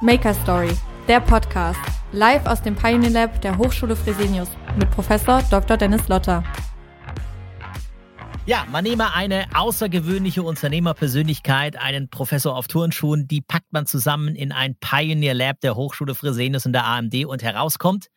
Maker Story, der Podcast, live aus dem Pioneer Lab der Hochschule Fresenius mit Professor Dr. Dennis Lotter. Ja, man nehme eine außergewöhnliche Unternehmerpersönlichkeit, einen Professor auf Turnschuhen, die packt man zusammen in ein Pioneer Lab der Hochschule Fresenius und der AMD und herauskommt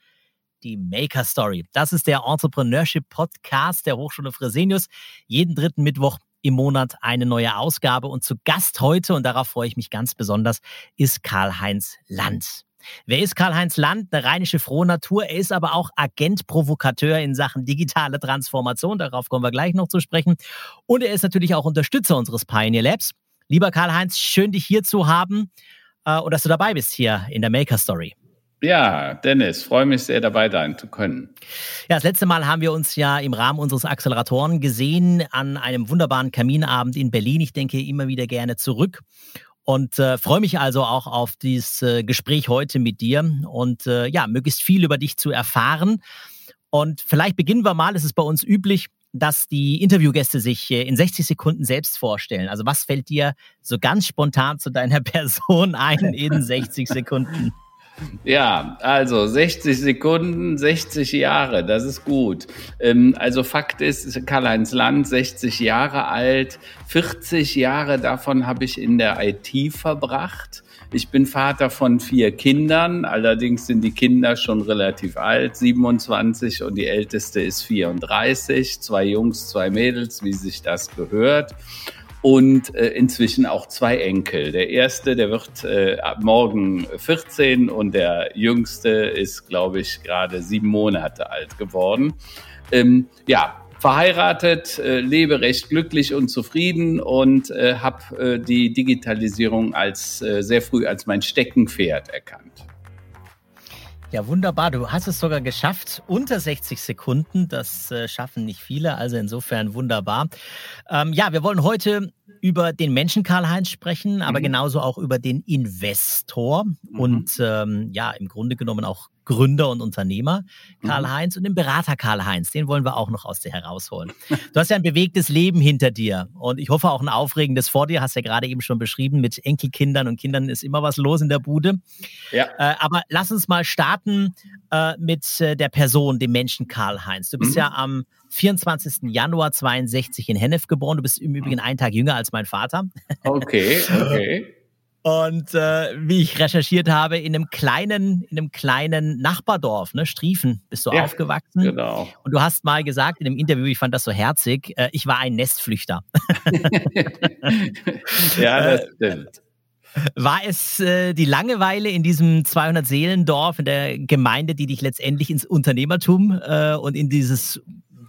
die Maker Story. Das ist der Entrepreneurship Podcast der Hochschule Fresenius. Jeden dritten Mittwoch im Monat eine neue Ausgabe. Und zu Gast heute, und darauf freue ich mich ganz besonders, ist Karl-Heinz Land. Wer ist Karl-Heinz Land? Eine rheinische Frohnatur. Er ist aber auch Agent-Provokateur in Sachen digitale Transformation. Darauf kommen wir gleich noch zu sprechen. Und er ist natürlich auch Unterstützer unseres Pioneer Labs. Lieber Karl-Heinz, schön dich hier zu haben äh, und dass du dabei bist hier in der Maker Story. Ja, Dennis, freue mich sehr dabei sein zu können. Ja, das letzte Mal haben wir uns ja im Rahmen unseres Acceleratoren gesehen an einem wunderbaren Kaminabend in Berlin. Ich denke immer wieder gerne zurück und äh, freue mich also auch auf dieses äh, Gespräch heute mit dir und äh, ja, möglichst viel über dich zu erfahren. Und vielleicht beginnen wir mal, es ist bei uns üblich, dass die Interviewgäste sich äh, in 60 Sekunden selbst vorstellen. Also was fällt dir so ganz spontan zu deiner Person ein in 60 Sekunden? Ja, also 60 Sekunden, 60 Jahre, das ist gut. Ähm, also Fakt ist, Karl-Heinz Land, 60 Jahre alt, 40 Jahre davon habe ich in der IT verbracht. Ich bin Vater von vier Kindern, allerdings sind die Kinder schon relativ alt, 27 und die älteste ist 34, zwei Jungs, zwei Mädels, wie sich das gehört und äh, inzwischen auch zwei Enkel. Der erste, der wird äh, ab morgen 14 und der jüngste ist, glaube ich, gerade sieben Monate alt geworden. Ähm, ja, verheiratet, äh, lebe recht glücklich und zufrieden und äh, habe äh, die Digitalisierung als äh, sehr früh als mein Steckenpferd erkannt. Ja, wunderbar. Du hast es sogar geschafft. Unter 60 Sekunden. Das äh, schaffen nicht viele. Also insofern wunderbar. Ähm, ja, wir wollen heute über den Menschen Karl-Heinz sprechen, aber mhm. genauso auch über den Investor mhm. und ähm, ja, im Grunde genommen auch Gründer und Unternehmer Karl-Heinz mhm. und den Berater Karl-Heinz. Den wollen wir auch noch aus dir herausholen. Du hast ja ein bewegtes Leben hinter dir und ich hoffe auch ein aufregendes vor dir. Hast ja gerade eben schon beschrieben, mit Enkelkindern und Kindern ist immer was los in der Bude. Ja. Äh, aber lass uns mal starten äh, mit äh, der Person, dem Menschen Karl-Heinz. Du bist mhm. ja am 24. Januar 62 in Hennef geboren. Du bist im Übrigen einen Tag jünger als mein Vater. Okay, okay. Und äh, wie ich recherchiert habe, in einem kleinen, in einem kleinen Nachbardorf, ne, Striefen, bist du ja, aufgewachsen. Genau. Und du hast mal gesagt in einem Interview, ich fand das so herzig, äh, ich war ein Nestflüchter. ja, das äh, stimmt. War es äh, die Langeweile in diesem 200-Seelendorf, in der Gemeinde, die dich letztendlich ins Unternehmertum äh, und in dieses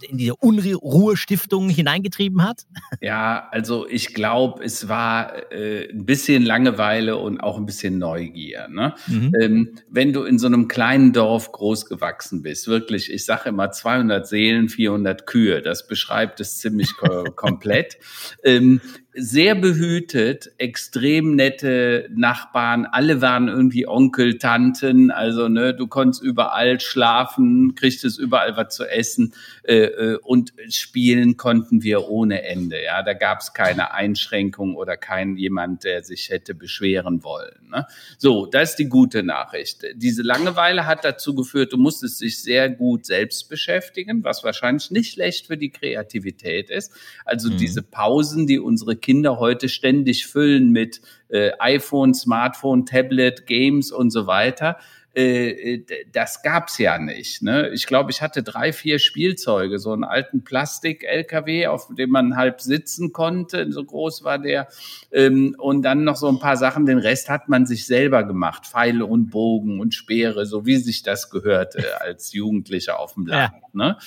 in diese Unruhestiftung hineingetrieben hat? Ja, also ich glaube, es war äh, ein bisschen Langeweile und auch ein bisschen Neugier. Ne? Mhm. Ähm, wenn du in so einem kleinen Dorf groß gewachsen bist, wirklich, ich sage immer 200 Seelen, 400 Kühe, das beschreibt es ziemlich komplett. Ähm, sehr behütet, extrem nette Nachbarn, alle waren irgendwie Onkel, Tanten, also ne, du konntest überall schlafen, kriegtest überall was zu essen äh, äh, und spielen konnten wir ohne Ende. Ja, da gab es keine Einschränkung oder kein jemand, der sich hätte beschweren wollen. Ne? So, das ist die gute Nachricht. Diese Langeweile hat dazu geführt, du musstest dich sehr gut selbst beschäftigen, was wahrscheinlich nicht schlecht für die Kreativität ist. Also mhm. diese Pausen, die unsere Kinder heute ständig füllen mit äh, iPhone, Smartphone, Tablet, Games und so weiter. Äh, äh das gab's ja nicht. Ne? Ich glaube, ich hatte drei, vier Spielzeuge, so einen alten Plastik-LKW, auf dem man halb sitzen konnte, so groß war der. Ähm, und dann noch so ein paar Sachen, den Rest hat man sich selber gemacht. Pfeile und Bogen und Speere, so wie sich das gehörte als Jugendlicher auf dem Land. Ja. Ne?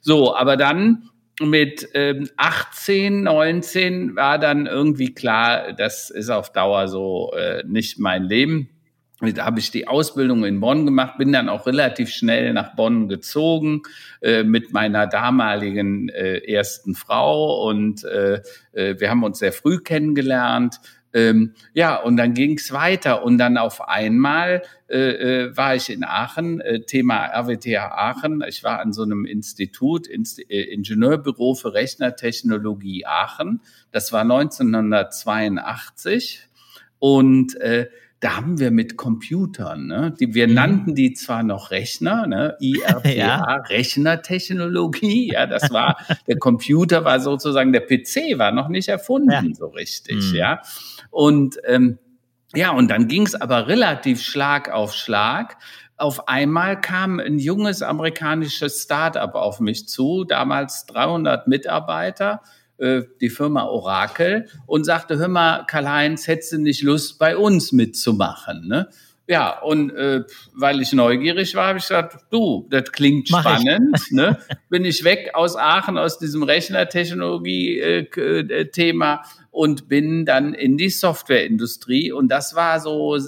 So, aber dann mit ähm, 18, 19 war dann irgendwie klar, das ist auf Dauer so äh, nicht mein Leben. Da habe ich die Ausbildung in Bonn gemacht, bin dann auch relativ schnell nach Bonn gezogen äh, mit meiner damaligen äh, ersten Frau und äh, äh wir haben uns sehr früh kennengelernt. Ähm, ja, und dann ging es weiter und dann auf einmal äh, äh, war ich in Aachen, äh, Thema RWTH Aachen. Ich war an so einem Institut, Inst äh, Ingenieurbüro für Rechnertechnologie Aachen. Das war 1982 und äh, da haben wir mit Computern, ne? die, wir mhm. nannten die zwar noch Rechner, ne? IRPA, ja. Rechnertechnologie, ja, das war, der Computer war sozusagen, der PC war noch nicht erfunden ja. so richtig, mhm. ja. Und ähm, ja, und dann ging es aber relativ Schlag auf Schlag. Auf einmal kam ein junges amerikanisches Startup auf mich zu, damals 300 Mitarbeiter, die Firma Oracle, und sagte, hör mal, Karl-Heinz, hättest du nicht Lust, bei uns mitzumachen? Ne? Ja, und äh, weil ich neugierig war, habe ich gesagt, du, das klingt Mach spannend. Ne? Bin ich weg aus Aachen, aus diesem Rechnertechnologie-Thema äh, und bin dann in die Softwareindustrie. Und das war so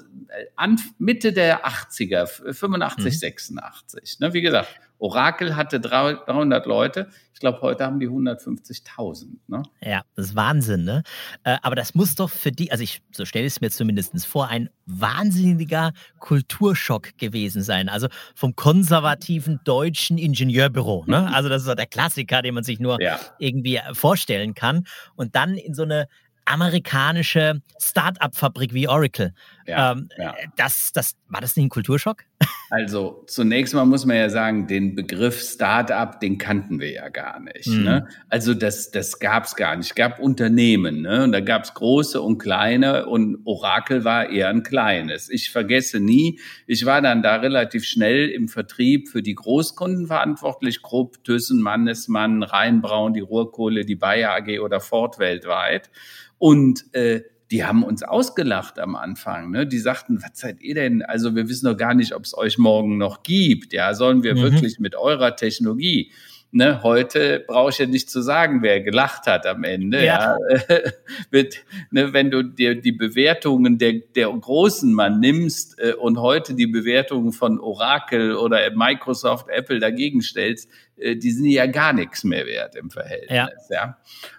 Mitte der 80er, 85, mhm. 86. Ne? Wie gesagt, Oracle hatte 300 Leute. Ich glaube, heute haben die 150.000. Ne? Ja, das ist Wahnsinn. Ne? Äh, aber das muss doch für die, also ich, so stelle ich es mir zumindest vor, ein wahnsinniger Kulturschock gewesen sein. Also vom konservativen deutschen Ingenieurbüro. Ne? Also das ist der Klassiker, den man sich nur ja. irgendwie vorstellen kann. Und dann in so eine amerikanische Start-up-Fabrik wie Oracle. Ja, ähm, ja. Das, das, war das nicht ein Kulturschock? Also zunächst mal muss man ja sagen, den Begriff Start-up, den kannten wir ja gar nicht. Mhm. Ne? Also das, das gab es gar nicht. Es gab Unternehmen ne? und da gab es große und kleine und Oracle war eher ein kleines. Ich vergesse nie, ich war dann da relativ schnell im Vertrieb für die Großkunden verantwortlich, Krupp, Thyssen, Mannesmann, Rheinbraun, die Ruhrkohle, die Bayer AG oder Ford weltweit. Und äh, die haben uns ausgelacht am Anfang. Ne? Die sagten, was seid ihr denn? Also wir wissen doch gar nicht, ob es euch morgen noch gibt. Ja, sollen wir mhm. wirklich mit eurer Technologie? Ne, heute brauche ich ja nicht zu sagen, wer gelacht hat am Ende. Ja. ja. mit, ne, wenn du dir die Bewertungen der, der Großen mal nimmst äh, und heute die Bewertungen von Oracle oder Microsoft, Apple dagegen stellst, äh, die sind ja gar nichts mehr wert im Verhältnis. Ja. ja.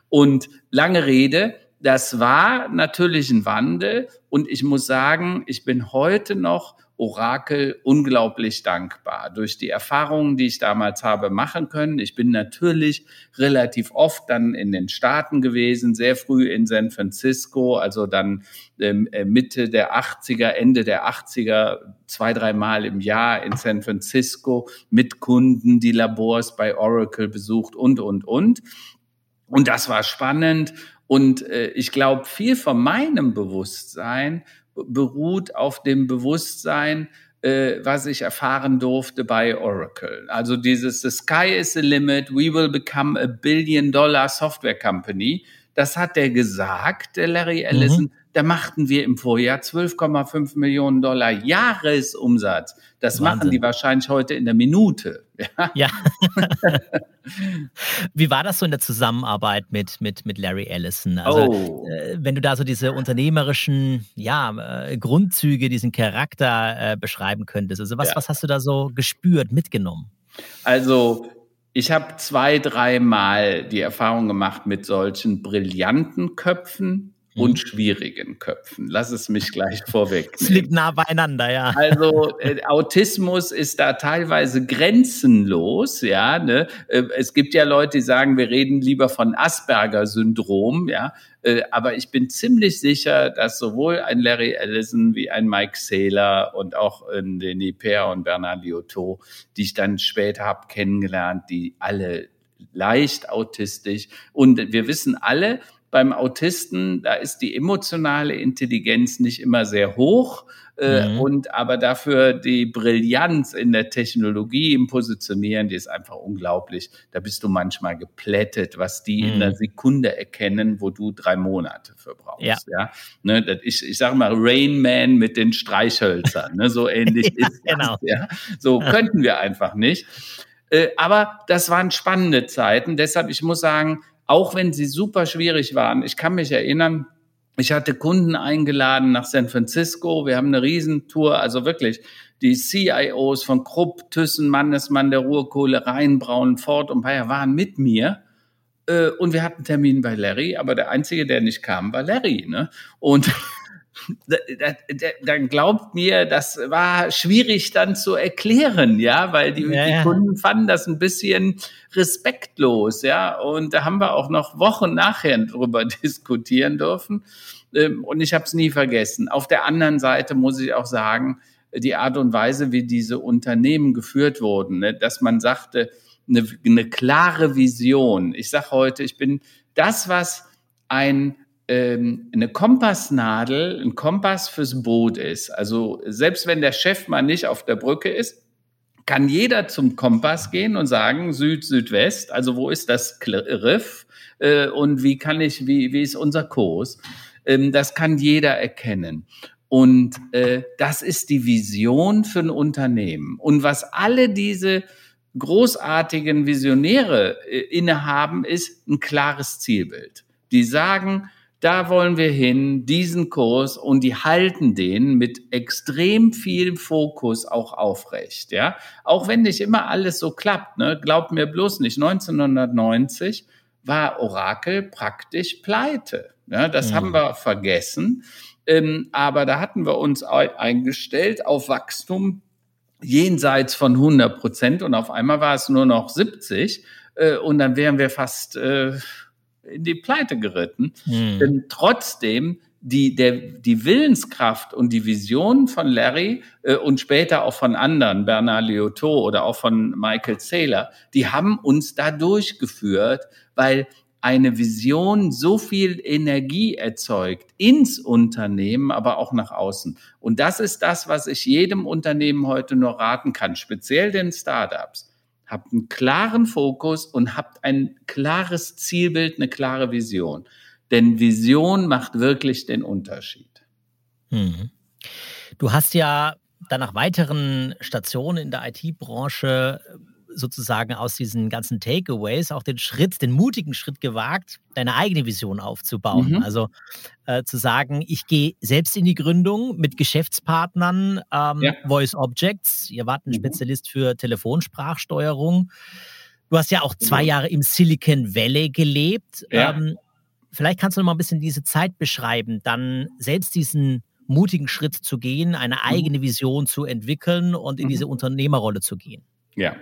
Und lange Rede, das war natürlich ein Wandel und ich muss sagen, ich bin heute noch Orakel unglaublich dankbar durch die Erfahrungen, die ich damals habe machen können. Ich bin natürlich relativ oft dann in den Staaten gewesen, sehr früh in San Francisco, also dann ähm, äh, Mitte der 80er, Ende der 80er, zwei, dreimal im Jahr in San Francisco mit Kunden, die Labors bei Oracle besucht und, und, und. Und das war spannend. Und äh, ich glaube, viel von meinem Bewusstsein beruht auf dem Bewusstsein, äh, was ich erfahren durfte bei Oracle. Also dieses The sky is the limit, we will become a billion dollar software company. Das hat der gesagt, der Larry mhm. Ellison. Mhm. Da machten wir im Vorjahr 12,5 Millionen Dollar Jahresumsatz. Das Wahnsinn. machen die wahrscheinlich heute in der Minute. Ja. ja. Wie war das so in der Zusammenarbeit mit, mit, mit Larry Ellison? Also, oh. äh, wenn du da so diese unternehmerischen ja, äh, Grundzüge, diesen Charakter äh, beschreiben könntest. Also, was, ja. was hast du da so gespürt, mitgenommen? Also, ich habe zwei, dreimal die Erfahrung gemacht mit solchen brillanten Köpfen, und mhm. schwierigen Köpfen. Lass es mich gleich vorweg. Es liegt nah beieinander, ja. Also äh, Autismus ist da teilweise grenzenlos, ja. Ne? Äh, es gibt ja Leute, die sagen, wir reden lieber von Asperger-Syndrom, ja. Äh, aber ich bin ziemlich sicher, dass sowohl ein Larry Ellison wie ein Mike Saylor und auch ein Denis Per und Bernard Liotto, die ich dann später habe kennengelernt, die alle leicht autistisch und wir wissen alle, beim Autisten, da ist die emotionale Intelligenz nicht immer sehr hoch. Äh, mhm. Und aber dafür die Brillanz in der Technologie, im Positionieren, die ist einfach unglaublich. Da bist du manchmal geplättet, was die mhm. in einer Sekunde erkennen, wo du drei Monate für brauchst. Ja. ja? Ne, das, ich, ich sage mal Rain Man mit den Streichhölzern. Ne, so ähnlich ja, ist das. Genau. Ja? So könnten wir einfach nicht. Äh, aber das waren spannende Zeiten. Deshalb, ich muss sagen, auch wenn sie super schwierig waren. Ich kann mich erinnern, ich hatte Kunden eingeladen nach San Francisco. Wir haben eine Riesentour, also wirklich die CIOs von Krupp, Thyssen, Mannesmann, der Ruhrkohle, Rheinbraun, Ford und Bayer waren mit mir. Äh, und wir hatten Termin bei Larry, aber der Einzige, der nicht kam, war Larry. Ne? Und dann glaubt mir, das war schwierig dann zu erklären, ja, weil die, ja, ja. die, Kunden fanden das ein bisschen respektlos, ja, und da haben wir auch noch Wochen nachher drüber diskutieren dürfen. Ähm, und ich habe es nie vergessen. Auf der anderen Seite muss ich auch sagen, die Art und Weise, wie diese Unternehmen geführt wurden, ne, dass man sagte, eine, eine klare Vision. Ich sage heute, ich bin das, was ein ähm, eine Kompassnadel, ein Kompass fürs Boot ist. Also selbst wenn der Chef mal nicht auf der Brücke ist, kann jeder zum Kompass gehen und sagen Süd, Südwest. Also wo ist das Riff äh, und wie kann ich, wie, wie ist unser Kurs? Ähm, das kann jeder erkennen. Und äh, das ist die Vision für ein Unternehmen. Und was alle diese großartigen Visionäre äh, innehaben, ist ein klares Zielbild. Die sagen, da wollen wir hin, diesen Kurs und die halten den mit extrem viel Fokus auch aufrecht, ja. Auch wenn nicht immer alles so klappt, ne, glaubt mir bloß nicht, 1990 war Orakel praktisch pleite. Ja, das mhm. haben wir vergessen. Ähm, aber da hatten wir uns eingestellt auf Wachstum jenseits von 100 Prozent und auf einmal war es nur noch 70 äh, und dann wären wir fast äh, in die Pleite geritten. Mhm. Denn trotzdem die, der, die Willenskraft und die Vision von Larry äh, und später auch von anderen, Bernard Liotto oder auch von Michael Saylor, die haben uns da durchgeführt, weil eine Vision so viel Energie erzeugt ins Unternehmen, aber auch nach außen. Und das ist das, was ich jedem Unternehmen heute nur raten kann, speziell den Startups. Habt einen klaren Fokus und habt ein klares Zielbild, eine klare Vision. Denn Vision macht wirklich den Unterschied. Mhm. Du hast ja dann nach weiteren Stationen in der IT-Branche sozusagen aus diesen ganzen Takeaways auch den Schritt, den mutigen Schritt gewagt, deine eigene Vision aufzubauen. Mhm. Also äh, zu sagen, ich gehe selbst in die Gründung mit Geschäftspartnern, ähm, ja. Voice Objects. Ihr wart ein mhm. Spezialist für Telefonsprachsteuerung. Du hast ja auch zwei genau. Jahre im Silicon Valley gelebt. Ja. Ähm, vielleicht kannst du noch mal ein bisschen diese Zeit beschreiben, dann selbst diesen mutigen Schritt zu gehen, eine mhm. eigene Vision zu entwickeln und in mhm. diese Unternehmerrolle zu gehen. Ja,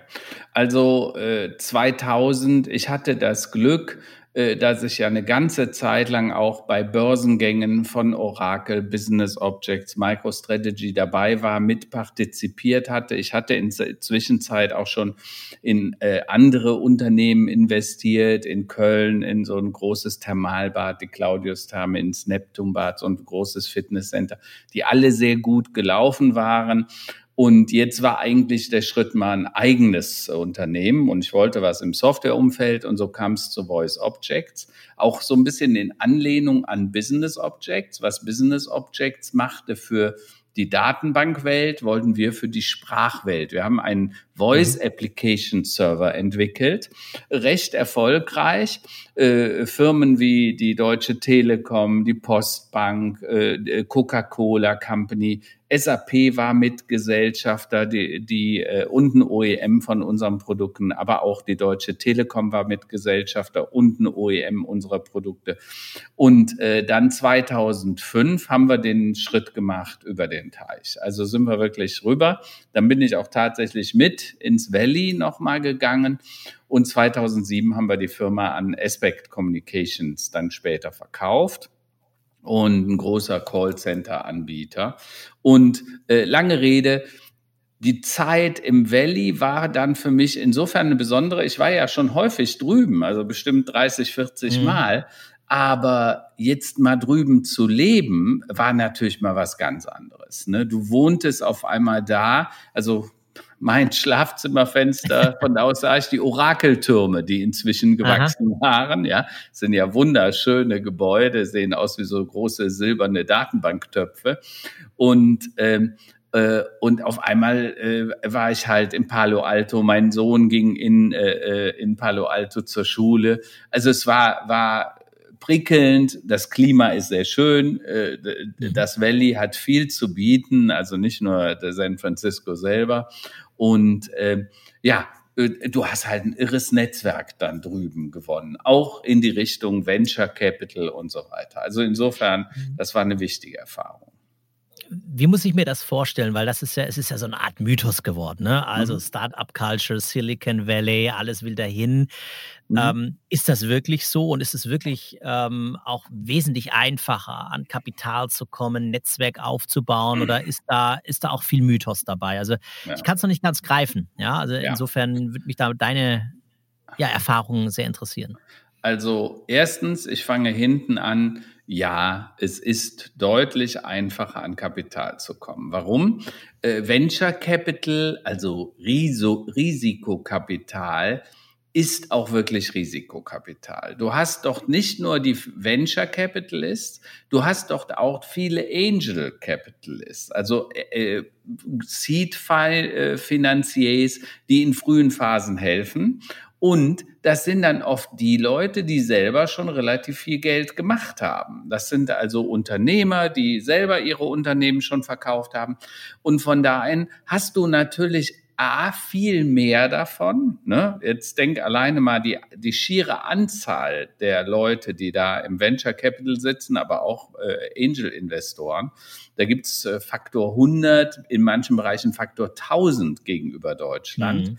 also äh, 2000, ich hatte das Glück, äh, dass ich ja eine ganze Zeit lang auch bei Börsengängen von Oracle, Business Objects, MicroStrategy dabei war, mitpartizipiert hatte. Ich hatte in der Zwischenzeit auch schon in äh, andere Unternehmen investiert, in Köln, in so ein großes Thermalbad, die Claudius-Therme, ins Neptunbad, so ein großes Fitnesscenter, die alle sehr gut gelaufen waren. Und jetzt war eigentlich der Schritt mal ein eigenes Unternehmen und ich wollte was im Softwareumfeld und so kam es zu Voice Objects. Auch so ein bisschen in Anlehnung an Business Objects, was Business Objects machte für die Datenbankwelt wollten wir für die Sprachwelt. Wir haben einen Voice mhm. Application Server entwickelt, recht erfolgreich. Äh, Firmen wie die Deutsche Telekom, die Postbank, äh, Coca-Cola Company, SAP war Mitgesellschafter, die, die äh, und ein OEM von unseren Produkten, aber auch die Deutsche Telekom war Mitgesellschafter und ein OEM unserer Produkte. Und äh, dann 2005 haben wir den Schritt gemacht über den Teich. Also sind wir wirklich rüber. Dann bin ich auch tatsächlich mit ins Valley nochmal gegangen. Und 2007 haben wir die Firma an Aspect Communications dann später verkauft und ein großer Callcenter-Anbieter. Und äh, lange Rede, die Zeit im Valley war dann für mich insofern eine besondere. Ich war ja schon häufig drüben, also bestimmt 30, 40 mhm. Mal. Aber jetzt mal drüben zu leben, war natürlich mal was ganz anderes. Ne? Du wohntest auf einmal da, also mein Schlafzimmerfenster, von da aus sah ich die Orakeltürme, die inzwischen gewachsen Aha. waren. Ja, sind ja wunderschöne Gebäude, sehen aus wie so große silberne Datenbanktöpfe. Und ähm, äh, und auf einmal äh, war ich halt in Palo Alto. Mein Sohn ging in, äh, äh in Palo Alto zur Schule. Also es war, war prickelnd, das Klima ist sehr schön, äh, mhm. das Valley hat viel zu bieten, also nicht nur San Francisco selber. Und äh, ja, du hast halt ein irres Netzwerk dann drüben gewonnen, auch in die Richtung Venture Capital und so weiter. Also insofern, mhm. das war eine wichtige Erfahrung. Wie muss ich mir das vorstellen? Weil das ist ja, es ist ja so eine Art Mythos geworden, ne? Also mhm. Startup-Culture, Silicon Valley, alles will dahin. Mhm. Ähm, ist das wirklich so und ist es wirklich ähm, auch wesentlich einfacher, an Kapital zu kommen, Netzwerk aufzubauen mhm. oder ist da, ist da auch viel Mythos dabei? Also ja. ich kann es noch nicht ganz greifen. Ja, also ja. insofern würde mich da deine ja, Erfahrungen sehr interessieren. Also erstens, ich fange hinten an. Ja, es ist deutlich einfacher an Kapital zu kommen. Warum? Äh, Venture Capital, also Riso Risikokapital, ist auch wirklich Risikokapital. Du hast doch nicht nur die Venture Capitalists, du hast doch auch viele Angel Capitalists, also äh, äh Seed Financiers, die in frühen Phasen helfen. Und das sind dann oft die Leute, die selber schon relativ viel Geld gemacht haben. Das sind also Unternehmer, die selber ihre Unternehmen schon verkauft haben. Und von daher hast du natürlich A, viel mehr davon. Ne? Jetzt denk alleine mal die, die schiere Anzahl der Leute, die da im Venture Capital sitzen, aber auch äh, Angel-Investoren. Da gibt's äh, Faktor 100, in manchen Bereichen Faktor 1000 gegenüber Deutschland. Mhm.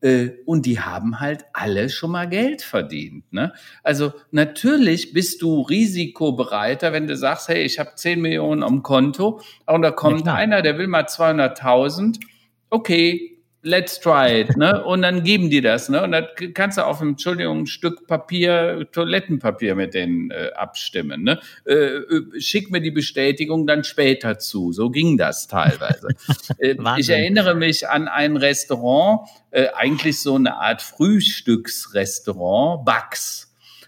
Äh, und die haben halt alle schon mal Geld verdient. Ne? Also natürlich bist du risikobereiter, wenn du sagst, hey, ich habe 10 Millionen am Konto und da kommt ja, einer, der will mal 200.000. Okay, let's try it, ne? Und dann geben die das, ne? Und dann kannst du auf einem, Entschuldigung, ein Stück Papier, Toilettenpapier mit denen äh, abstimmen, ne? Äh, äh schick mir die Bestätigung dann später zu. So ging das teilweise. äh, ich erinnere mich an ein Restaurant, äh, eigentlich so eine Art Frühstücksrestaurant, Bugs.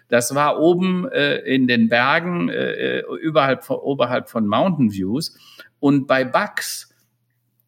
Das war oben in den Bergen, überhalb von, oberhalb von Mountain Views. Und bei Bugs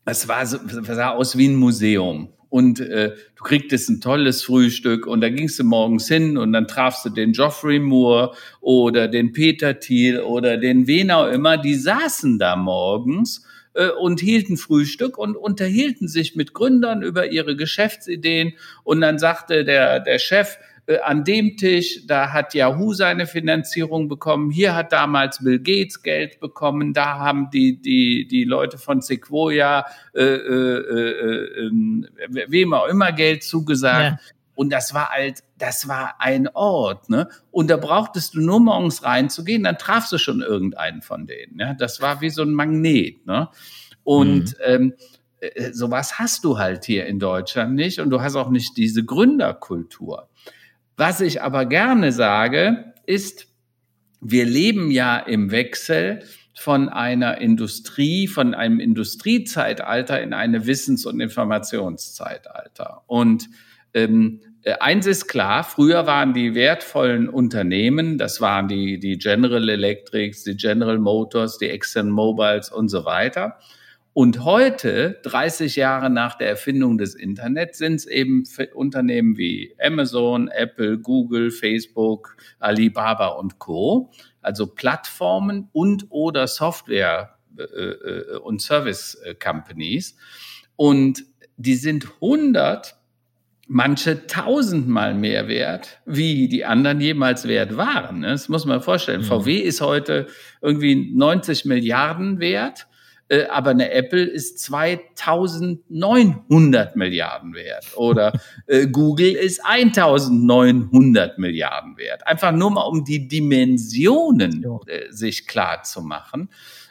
es war so, sah aus wie ein Museum. Und äh, du kriegtest ein tolles Frühstück und da gingst du morgens hin und dann trafst du den Geoffrey Moore oder den Peter Thiel oder den wen auch immer, die saßen da morgens äh, und hielten Frühstück und unterhielten sich mit Gründern über ihre Geschäftsideen. Und dann sagte der, der Chef, an dem Tisch, da hat Yahoo seine Finanzierung bekommen, hier hat damals Bill Gates Geld bekommen, da haben die, die, die Leute von Sequoia, äh, äh, äh, ähm, wem auch immer Geld zugesagt. Ja. Und das war halt, das war ein Ort, ne? Und da brauchtest du nur morgens reinzugehen, dann trafst du schon irgendeinen von denen. Ja? Das war wie so ein Magnet, ne? Und mhm. ähm, äh, sowas hast du halt hier in Deutschland nicht und du hast auch nicht diese Gründerkultur. Was ich aber gerne sage, ist, wir leben ja im Wechsel von einer Industrie, von einem Industriezeitalter in eine Wissens- und Informationszeitalter. Und ähm, äh, eins ist klar, früher waren die wertvollen Unternehmen, das waren die, die General Electrics, die General Motors, die Exxon Mobiles und so weiter. Und heute, 30 Jahre nach der Erfindung des Internets, sind es eben Unternehmen wie Amazon, Apple, Google, Facebook, Alibaba und Co. Also Plattformen und oder Software äh, äh und Service äh, Companies. Und die sind 100, manche tausendmal mehr wert, wie die anderen jemals wert waren. Das muss man vorstellen. Mhm. VW ist heute irgendwie 90 Milliarden wert äh, aber eine Apple ist 2900 Milliarden wert oder äh, Google ist 1900 Milliarden wert. Einfach nur mal, um die Dimensionen äh, sich klar zu machen.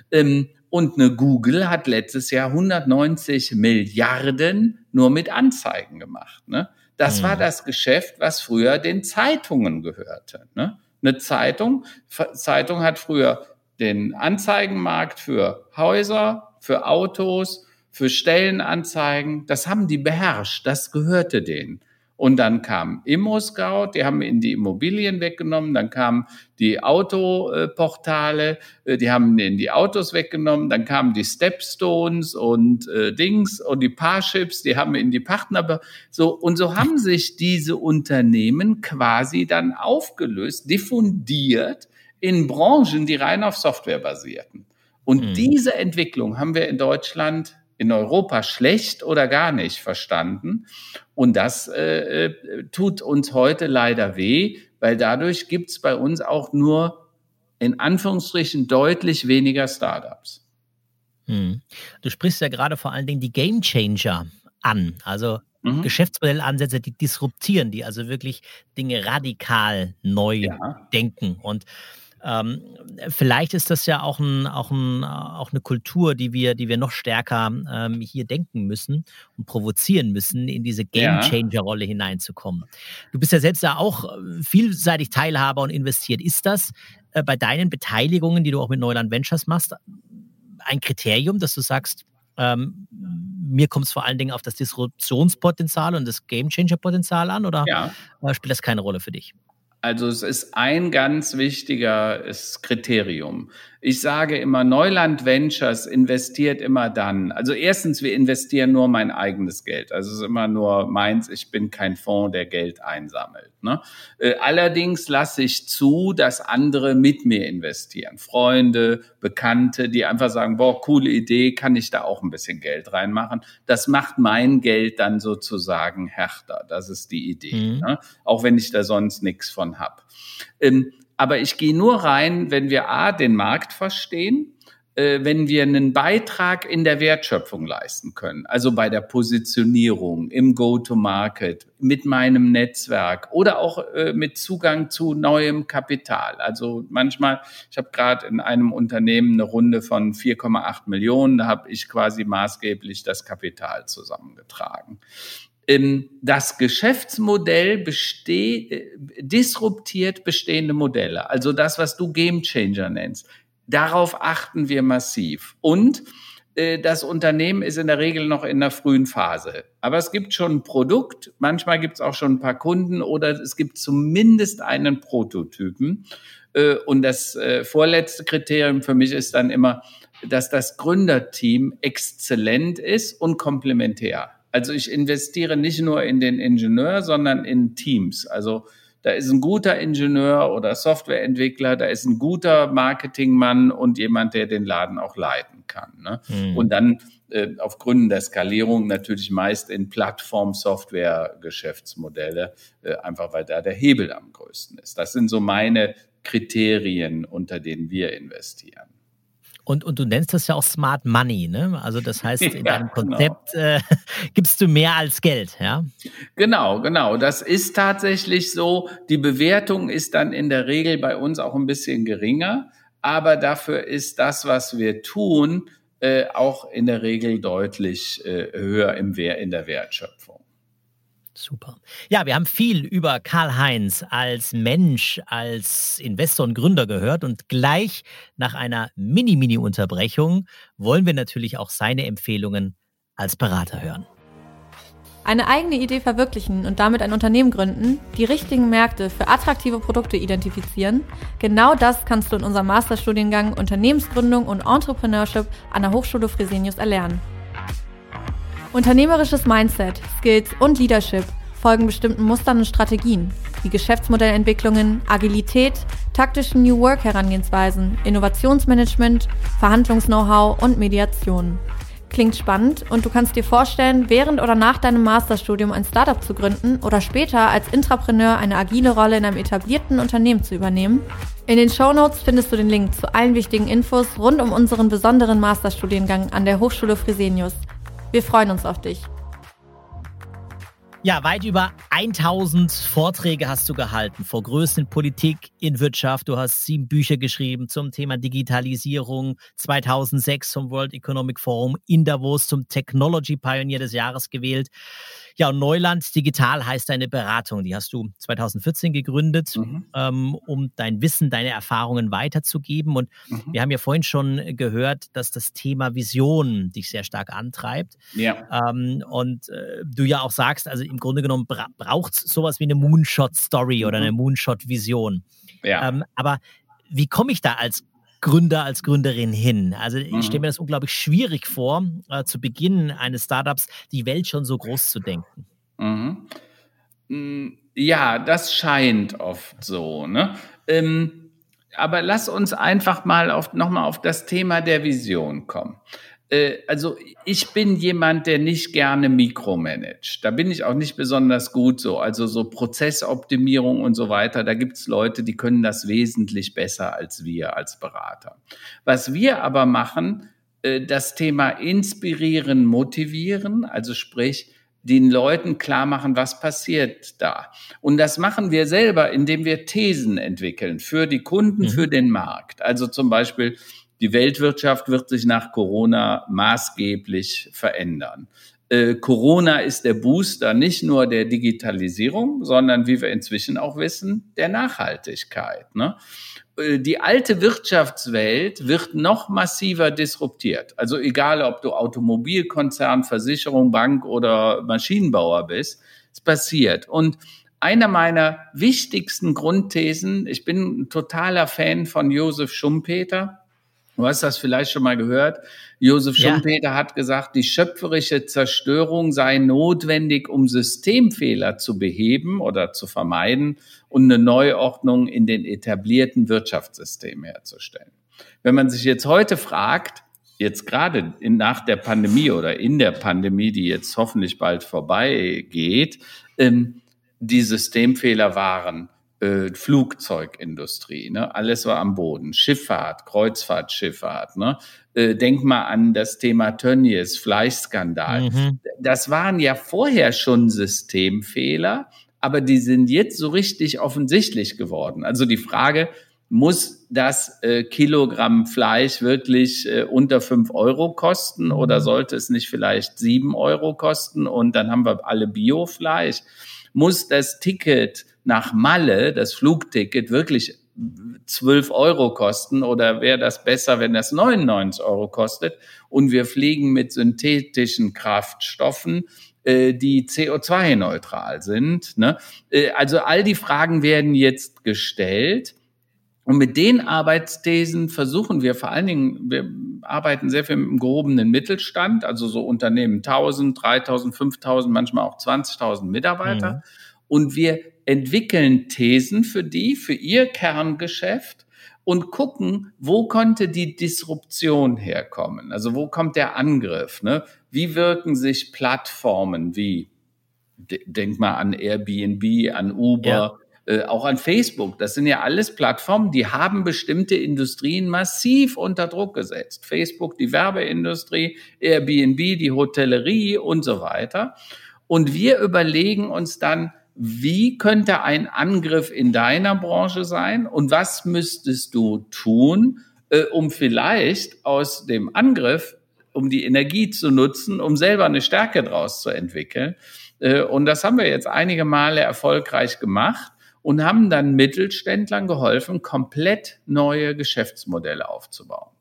Ähm, und eine Google hat letztes Jahr 190 Milliarden nur mit Anzeigen gemacht. Ne? Das mhm. war das Geschäft, was früher den Zeitungen gehörte. Ne? Eine Zeitung, Zeitung hat früher den Anzeigenmarkt für Häuser, für Autos, für Stellenanzeigen. Das haben die beherrscht. Das gehörte denen. Und dann kam ImmoScout, die haben in die Immobilien weggenommen. Dann kamen die Autoportale, äh, die haben in die Autos weggenommen. Dann kamen die Stepstones und äh, Dings und die Parships, die haben in die Partner. So, und so haben sich diese Unternehmen quasi dann aufgelöst, diffundiert in Branchen, die rein auf Software basierten. Und mhm. diese Entwicklung haben wir in Deutschland, in Europa schlecht oder gar nicht verstanden. Und das äh, äh tut uns heute leider weh, weil dadurch gibt es bei uns auch nur in Anführungsstrichen deutlich weniger Startups. Hm. Du sprichst ja gerade vor allen Dingen die Game Changer an, also mhm. Geschäftsmodellansätze, die disruptieren, die also wirklich Dinge radikal neu ja. denken. Und ähm, vielleicht ist das ja auch, ein, auch, ein, auch eine Kultur, die wir, die wir noch stärker ähm, hier denken müssen und provozieren müssen, in diese Game Changer-Rolle hineinzukommen. Du bist ja selbst ja auch äh, vielseitig Teilhaber und investiert. Ist das äh, bei deinen Beteiligungen, die du auch mit Neuland Ventures machst, ein Kriterium, dass du sagst, ähm, mir kommt es vor allen Dingen auf das Disruptionspotenzial und das Gamechanger-Potenzial an oder ja. Äh, spielt das keine Rolle für dich? Also es ist ein ganz wichtiges Kriterium. Ich sage immer, Neuland Ventures investiert immer dann. Also erstens, wir investieren nur mein eigenes Geld. Also es ist immer nur meins. Ich bin kein Fonds, der Geld einsammelt. Ne? Äh, allerdings lasse ich zu, dass andere mit mir investieren. Freunde, Bekannte, die einfach sagen, boah, coole Idee, kann ich da auch ein bisschen Geld reinmachen. Das macht mein Geld dann sozusagen härter. Das ist die Idee. Mhm. Ne? Auch wenn ich da sonst nichts von habe. Ähm, aber ich gehe nur rein, wenn wir A, den Markt verstehen, äh, wenn wir einen Beitrag in der Wertschöpfung leisten können, also bei der Positionierung, im Go-to-Market, mit meinem Netzwerk oder auch äh, mit Zugang zu neuem Kapital. Also manchmal, ich habe gerade in einem Unternehmen eine Runde von 4,8 Millionen, da habe ich quasi maßgeblich das Kapital zusammengetragen das Geschäftsmodell besteht, äh, disruptiert bestehende Modelle. Also das, was du Game Changer nennst. Darauf achten wir massiv. Und äh, das Unternehmen ist in der Regel noch in der frühen Phase. Aber es gibt schon ein Produkt, manchmal gibt es auch schon ein paar Kunden oder es gibt zumindest einen Prototypen. Äh, und das vorletzte Kriterium für mich ist dann immer, dass das Gründerteam exzellent ist und komplementär. Also ich investiere nicht nur in den Ingenieur, sondern in Teams. Also da ist ein guter Ingenieur oder Softwareentwickler, da ist ein guter Marketingmann und jemand, der den Laden auch leiten kann. Ne? Mhm. Und dann äh, auf Gründen der Skalierung natürlich meist in Plattform-Software-Geschäftsmodelle, äh, einfach weil da der Hebel am größten ist. Das sind so meine Kriterien, unter denen wir investieren. Und, und du nennst das ja auch Smart Money, ne? Also das heißt, in ja, deinem genau. Konzept genau. äh, gibst du mehr als Geld, ja? Genau, genau. Das ist tatsächlich so. Die Bewertung ist dann in der Regel bei uns auch ein bisschen geringer, aber dafür ist das, was wir tun, äh, auch in der Regel deutlich äh, höher im Wehr in der Wertschöpfung. Super. Ja, wir haben viel über Karl-Heinz als Mensch, als Investor und Gründer gehört und gleich nach einer Mini-Mini-Unterbrechung wollen wir natürlich auch seine Empfehlungen als Berater hören. Eine eigene Idee verwirklichen und damit ein Unternehmen gründen, die richtigen Märkte für attraktive Produkte identifizieren, genau das kannst du in unserem Masterstudiengang Unternehmensgründung und Entrepreneurship an der Hochschule Fresenius erlernen. Unternehmerisches Mindset, Skills und Leadership folgen bestimmten Mustern und Strategien, wie Geschäftsmodellentwicklungen, Agilität, taktische New Work Herangehensweisen, Innovationsmanagement, Verhandlungs-Know-how und Mediation. Klingt spannend und du kannst dir vorstellen, während oder nach deinem Masterstudium ein Startup zu gründen oder später als Intrapreneur eine agile Rolle in einem etablierten Unternehmen zu übernehmen? In den Show Notes findest du den Link zu allen wichtigen Infos rund um unseren besonderen Masterstudiengang an der Hochschule Fresenius. Wir freuen uns auf dich. Ja, weit über 1000 Vorträge hast du gehalten vor Größen in Politik, in Wirtschaft. Du hast sieben Bücher geschrieben zum Thema Digitalisierung, 2006 zum World Economic Forum in Davos zum Technology Pioneer des Jahres gewählt. Ja, und Neuland Digital heißt deine Beratung. Die hast du 2014 gegründet, mhm. ähm, um dein Wissen, deine Erfahrungen weiterzugeben. Und mhm. wir haben ja vorhin schon gehört, dass das Thema Vision dich sehr stark antreibt. Ja. Ähm, und äh, du ja auch sagst, also im Grunde genommen bra braucht es sowas wie eine Moonshot-Story mhm. oder eine Moonshot-Vision. Ja. Ähm, aber wie komme ich da als Gründer, als Gründerin hin? Also ich stelle mhm. mir das unglaublich schwierig vor, äh, zu Beginn eines Startups die Welt schon so groß zu denken. Mhm. Mm, ja, das scheint oft so. Ne? Ähm, aber lass uns einfach mal auf, nochmal auf das Thema der Vision kommen. Äh, also ich bin jemand, der nicht gerne mikromanagt. Da bin ich auch nicht besonders gut so. Also so Prozessoptimierung und so weiter, da gibt's Leute, die können das wesentlich besser als wir als Berater. Was wir aber machen, äh, das Thema inspirieren, motivieren, also sprich, den Leuten klar machen, was passiert da. Und das machen wir selber, indem wir Thesen entwickeln für die Kunden, mhm. für den Markt. Also zum Beispiel, die Weltwirtschaft wird sich nach Corona maßgeblich verändern. Äh, Corona ist der Booster nicht nur der Digitalisierung, sondern wie wir inzwischen auch wissen, der Nachhaltigkeit. Ne? Äh, die alte Wirtschaftswelt wird noch massiver disruptiert. Also egal, ob du Automobilkonzern, Versicherung, Bank oder Maschinenbauer bist, es passiert. Und einer meiner wichtigsten Grundthesen, ich bin ein totaler Fan von Josef Schumpeter, Du hast das vielleicht schon mal gehört. Josef Schumpeter ja. hat gesagt, die schöpferische Zerstörung sei notwendig, um Systemfehler zu beheben oder zu vermeiden und eine Neuordnung in den etablierten Wirtschaftssystemen herzustellen. Wenn man sich jetzt heute fragt, jetzt gerade in, nach der Pandemie oder in der Pandemie, die jetzt hoffentlich bald vorbeigeht, ähm, die Systemfehler waren äh, Flugzeugindustrie, ne? alles war am Boden, Schifffahrt, Kreuzfahrtschifffahrt. Ne? Äh, denk mal an das Thema Tönnies, Fleischskandal. Mhm. Das waren ja vorher schon Systemfehler, aber die sind jetzt so richtig offensichtlich geworden. Also die Frage, muss das äh, Kilogramm Fleisch wirklich äh, unter fünf Euro kosten oder mhm. sollte es nicht vielleicht sieben Euro kosten und dann haben wir alle Biofleisch? Muss das Ticket nach Malle, das Flugticket, wirklich 12 Euro kosten oder wäre das besser, wenn das 99 Euro kostet und wir fliegen mit synthetischen Kraftstoffen, äh, die CO2-neutral sind. Ne? Äh, also all die Fragen werden jetzt gestellt. Und mit den Arbeitsthesen versuchen wir vor allen Dingen, wir arbeiten sehr viel im gehobenen Mittelstand, also so Unternehmen 1000, 3000, 5000, manchmal auch 20.000 Mitarbeiter. Mhm. Und wir entwickeln Thesen für die, für ihr Kerngeschäft und gucken, wo konnte die Disruption herkommen? Also wo kommt der Angriff? Ne? Wie wirken sich Plattformen wie, denk mal an Airbnb, an Uber, ja. äh, auch an Facebook. Das sind ja alles Plattformen, die haben bestimmte Industrien massiv unter Druck gesetzt. Facebook, die Werbeindustrie, Airbnb, die Hotellerie und so weiter. Und wir überlegen uns dann, wie könnte ein Angriff in deiner Branche sein und was müsstest du tun, äh, um vielleicht aus dem Angriff, um die Energie zu nutzen, um selber eine Stärke daraus zu entwickeln. Äh, und das haben wir jetzt einige Male erfolgreich gemacht und haben dann Mittelständlern geholfen, komplett neue Geschäftsmodelle aufzubauen.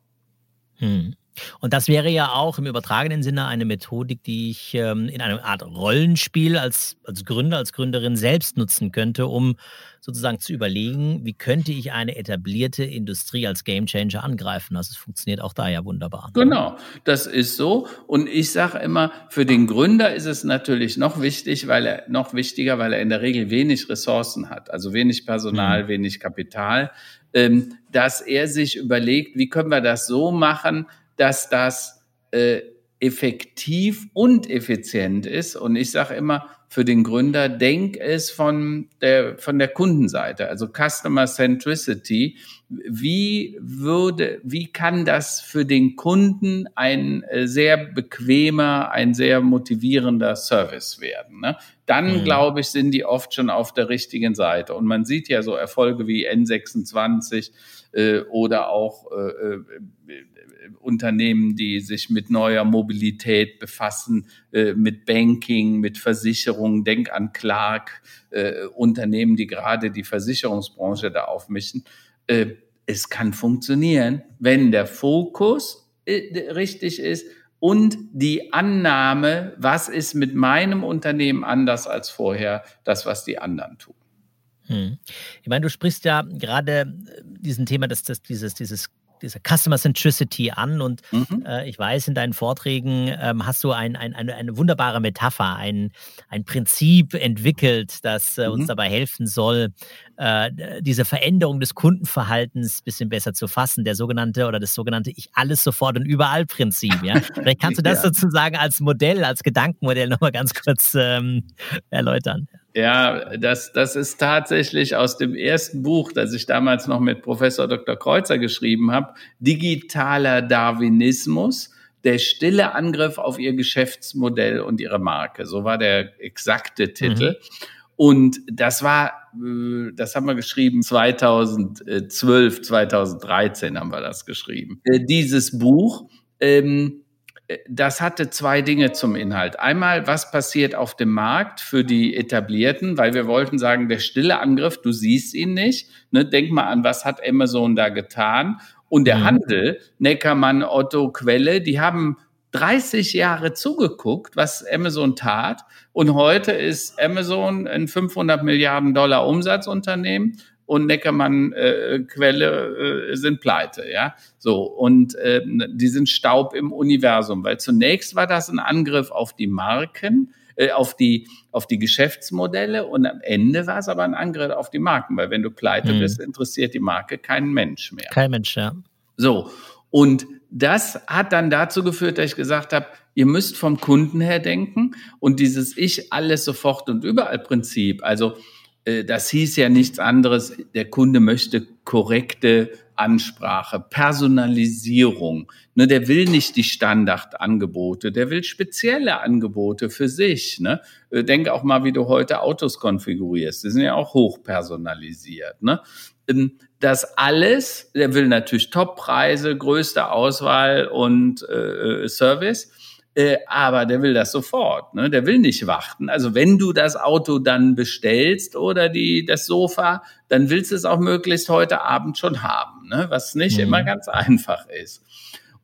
Hm. Und das wäre ja auch im übertragenen Sinne eine Methodik, die ich ähm, in einer Art Rollenspiel als, als Gründer, als Gründerin selbst nutzen könnte, um sozusagen zu überlegen, wie könnte ich eine etablierte Industrie als Gamechanger angreifen. Also es funktioniert auch da ja wunderbar. Genau, das ist so. Und ich sage immer, für den Gründer ist es natürlich noch wichtig, weil er noch wichtiger, weil er in der Regel wenig Ressourcen hat, also wenig Personal, mhm. wenig Kapital, ähm, dass er sich überlegt, wie können wir das so machen, dass das äh, effektiv und effizient ist. Und ich sage immer, für den Gründer, denk es von der, von der Kundenseite, also Customer Centricity. Wie würde, wie kann das für den Kunden ein äh, sehr bequemer, ein sehr motivierender Service werden? Ne? Dann, mhm. glaube ich, sind die oft schon auf der richtigen Seite. Und man sieht ja so Erfolge wie N26 äh, oder auch äh, äh Unternehmen, die sich mit neuer Mobilität befassen, äh, mit Banking, mit Versicherungen. Denk an Clark, äh, Unternehmen, die gerade die Versicherungsbranche da aufmischen. Äh, es kann funktionieren, wenn der Fokus richtig ist und die Annahme, was ist mit meinem Unternehmen anders als vorher, das, was die anderen tun. Hm. Ich meine, du sprichst ja gerade diesen Thema, dass das, dieses, dieses dieser Customer Centricity an. Und mhm. äh, ich weiß, in deinen Vorträgen ähm, hast du ein, ein, eine, eine, wunderbare Metapher, ein, ein Prinzip entwickelt, das äh, uns mhm. dabei helfen soll, äh, diese Veränderung des Kundenverhaltens ein bisschen besser zu fassen. Der sogenannte oder das sogenannte Ich alles sofort und überall Prinzip. Ja? Vielleicht kannst du das ja. sozusagen als Modell, als Gedankenmodell nochmal ganz kurz ähm, erläutern. Ja, das, das ist tatsächlich aus dem ersten Buch, das ich damals noch mit Professor Dr. Kreuzer geschrieben habe, Digitaler Darwinismus, der stille Angriff auf ihr Geschäftsmodell und ihre Marke. So war der exakte Titel. Mhm. Und das war, äh, das haben wir geschrieben 2012, 2013 haben wir das geschrieben. Äh, dieses Buch, ähm, das hatte zwei Dinge zum Inhalt. Einmal, was passiert auf dem Markt für die Etablierten, weil wir wollten sagen, der stille Angriff, du siehst ihn nicht. Ne? Denk mal an, was hat Amazon da getan? Und der mhm. Handel, Neckermann, Otto, Quelle, die haben 30 Jahre zugeguckt, was Amazon tat. Und heute ist Amazon ein 500 Milliarden Dollar Umsatzunternehmen und Neckermann äh, Quelle äh, sind pleite, ja. So und äh, die sind Staub im Universum, weil zunächst war das ein Angriff auf die Marken, äh, auf die auf die Geschäftsmodelle und am Ende war es aber ein Angriff auf die Marken, weil wenn du pleite mhm. bist, interessiert die Marke keinen Mensch mehr. Kein Mensch, ja. So und das hat dann dazu geführt, dass ich gesagt habe, ihr müsst vom Kunden her denken und dieses Ich alles sofort und überall Prinzip, also das hieß ja nichts anderes, der Kunde möchte korrekte Ansprache, Personalisierung. Ne, der will nicht die Standardangebote, der will spezielle Angebote für sich. Ne? Äh, denk auch mal, wie du heute Autos konfigurierst. Die sind ja auch hochpersonalisiert. Ne? Ähm, das alles, der will natürlich Toppreise, größte Auswahl und äh, Service. Äh, aber der will das sofort, ne? der will nicht warten. Also wenn du das Auto dann bestellst oder die, das Sofa, dann willst du es auch möglichst heute Abend schon haben, ne? was nicht mhm. immer ganz einfach ist.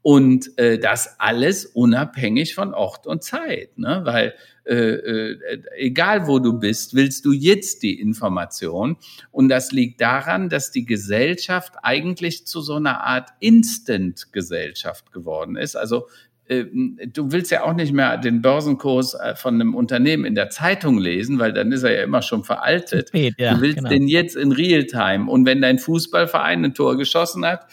Und äh, das alles unabhängig von Ort und Zeit, ne? weil äh, äh, egal wo du bist, willst du jetzt die Information. Und das liegt daran, dass die Gesellschaft eigentlich zu so einer Art Instant-Gesellschaft geworden ist. Also du willst ja auch nicht mehr den Börsenkurs äh, von einem Unternehmen in der Zeitung lesen, weil dann ist er ja immer schon veraltet. Spät, ja, du willst genau. den jetzt in Realtime. Und wenn dein Fußballverein ein Tor geschossen hat,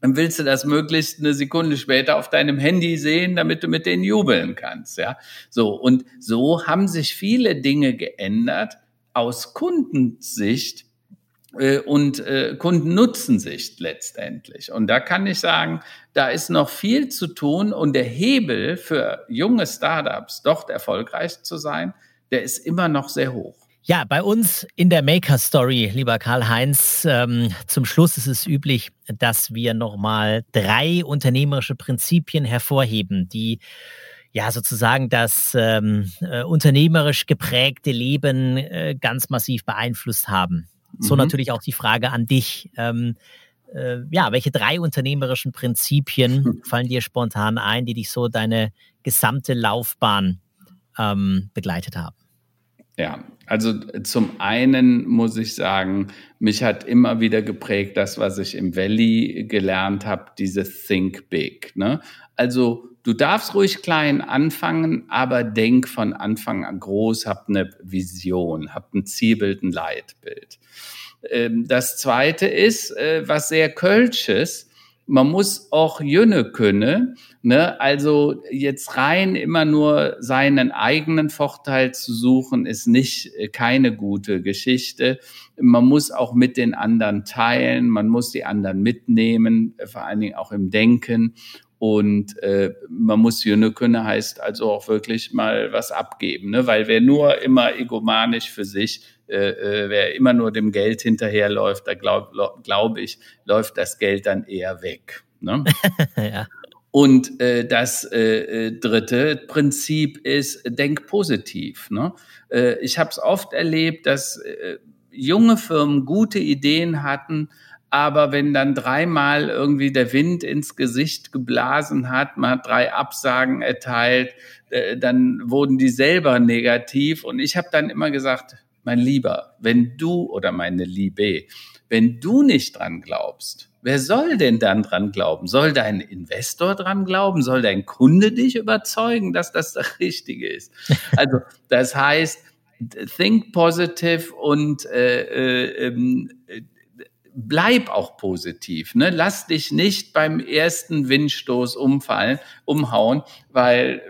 dann willst du das möglichst eine Sekunde später auf deinem Handy sehen, damit du mit denen jubeln kannst, ja. So. Und so haben sich viele Dinge geändert aus Kundensicht, äh, und äh, Kundennutzensicht letztendlich. Und da kann ich sagen, da ist noch viel zu tun und der Hebel für junge Startups dort erfolgreich zu sein, der ist immer noch sehr hoch. Ja, bei uns in der Maker Story, lieber Karl-Heinz, ähm, zum Schluss ist es üblich, dass wir nochmal drei unternehmerische Prinzipien hervorheben, die ja sozusagen das ähm, äh, unternehmerisch geprägte Leben äh, ganz massiv beeinflusst haben. So mhm. natürlich auch die Frage an dich. Ähm, äh, ja, welche drei unternehmerischen Prinzipien fallen dir spontan ein, die dich so deine gesamte Laufbahn ähm, begleitet haben? Ja, also zum einen muss ich sagen, mich hat immer wieder geprägt das, was ich im Valley gelernt habe, dieses Think Big. Ne? Also du darfst ruhig klein anfangen, aber denk von Anfang an groß, hab eine Vision, hab ein Zielbild, ein Leitbild. Ähm, das zweite ist, äh, was sehr Kölsches, man muss auch Jünne können, ne? Also jetzt rein immer nur seinen eigenen Vorteil zu suchen, ist nicht äh, keine gute Geschichte. Man muss auch mit den anderen teilen, man muss die anderen mitnehmen, vor allen Dingen auch im Denken. Und äh, man muss Jünne können, heißt also auch wirklich mal was abgeben, ne? weil wer nur immer egomanisch für sich äh, äh, wer immer nur dem Geld hinterherläuft, da glaube glaub ich, läuft das Geld dann eher weg. Ne? ja. Und äh, das äh, äh, dritte Prinzip ist, denk positiv. Ne? Äh, ich habe es oft erlebt, dass äh, junge Firmen gute Ideen hatten, aber wenn dann dreimal irgendwie der Wind ins Gesicht geblasen hat, man hat drei Absagen erteilt, äh, dann wurden die selber negativ. Und ich habe dann immer gesagt, mein Lieber, wenn du oder meine Liebe, wenn du nicht dran glaubst, wer soll denn dann dran glauben? Soll dein Investor dran glauben? Soll dein Kunde dich überzeugen, dass das das Richtige ist? Also das heißt, think positive und äh, äh, ähm, bleib auch positiv. Ne? Lass dich nicht beim ersten Windstoß umfallen, umhauen, weil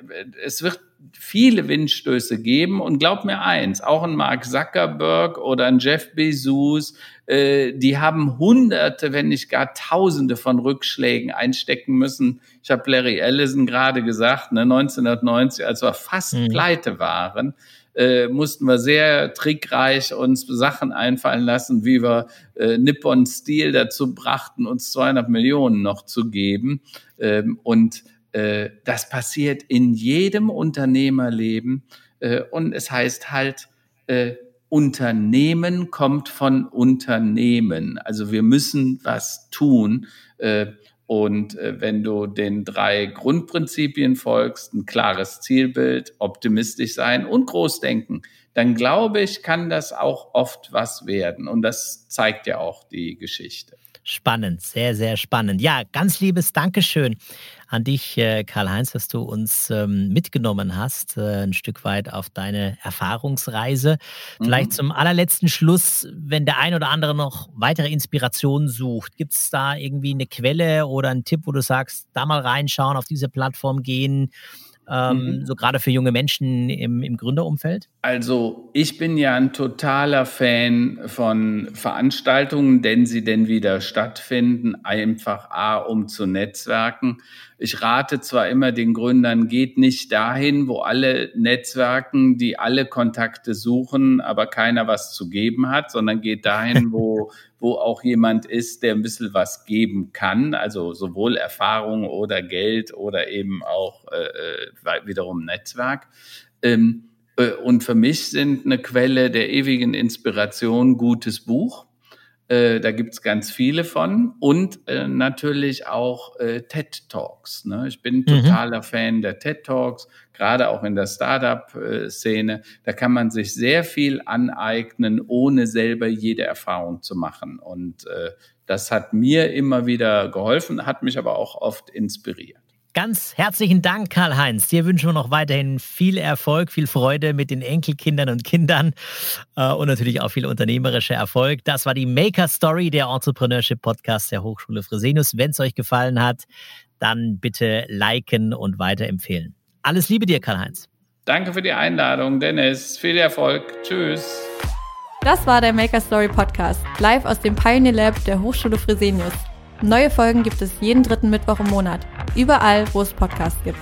es wird viele Windstöße geben. Und glaub mir eins, auch ein Mark Zuckerberg oder ein Jeff Bezos, äh, die haben Hunderte, wenn nicht gar Tausende von Rückschlägen einstecken müssen. Ich habe Larry Ellison gerade gesagt, ne, 1990, als wir fast mhm. pleite waren, äh, mussten wir sehr trickreich uns Sachen einfallen lassen, wie wir äh, Nippon Steel dazu brachten, uns 200 Millionen noch zu geben. Ähm, und äh, das passiert in jedem Unternehmerleben. Äh, und es heißt halt, äh, Unternehmen kommt von Unternehmen. Also wir müssen was tun. Äh, und äh, wenn du den drei Grundprinzipien folgst, ein klares Zielbild, optimistisch sein und Großdenken, dann glaube ich, kann das auch oft was werden. Und das zeigt ja auch die Geschichte. Spannend, sehr, sehr spannend. Ja, ganz liebes Dankeschön an dich, äh, Karl-Heinz, dass du uns ähm, mitgenommen hast, äh, ein Stück weit auf deine Erfahrungsreise. Vielleicht mhm. zum allerletzten Schluss, wenn der ein oder andere noch weitere Inspirationen sucht, gibt es da irgendwie eine Quelle oder einen Tipp, wo du sagst, da mal reinschauen, auf diese Plattform gehen? Ähm, mhm. so gerade für junge Menschen im, im Gründerumfeld? Also ich bin ja ein totaler Fan von Veranstaltungen, denn sie denn wieder stattfinden, einfach A, um zu netzwerken. Ich rate zwar immer den Gründern, geht nicht dahin, wo alle Netzwerken, die alle Kontakte suchen, aber keiner was zu geben hat, sondern geht dahin, wo, wo auch jemand ist, der ein bisschen was geben kann, also sowohl Erfahrung oder Geld oder eben auch äh, äh wiederum Netzwerk. Ähm, äh, und für mich sind eine Quelle der ewigen Inspiration gutes Buch äh, da gibt's ganz viele von. Und äh, natürlich auch äh, TED Talks. Ne? Ich bin mhm. totaler mhm. Fan der TED Talks, gerade auch in der Startup-Szene. Da kann man sich sehr viel aneignen, ohne selber jede Erfahrung zu machen. Und äh, das hat mir immer wieder geholfen, hat mich aber auch oft inspiriert. Ganz herzlichen Dank, Karl-Heinz. Dir wünschen wir noch weiterhin viel Erfolg, viel Freude mit den Enkelkindern und Kindern äh, und natürlich auch viel unternehmerischer Erfolg. Das war die Maker Story, der Entrepreneurship Podcast der Hochschule Fresenius. Wenn es euch gefallen hat, dann bitte liken und weiterempfehlen. Alles Liebe dir, Karl-Heinz. Danke für die Einladung, Dennis. Viel Erfolg. Tschüss. Das war der Maker Story Podcast, live aus dem Pioneer Lab der Hochschule Fresenius. Neue Folgen gibt es jeden dritten Mittwoch im Monat, überall, wo es Podcasts gibt.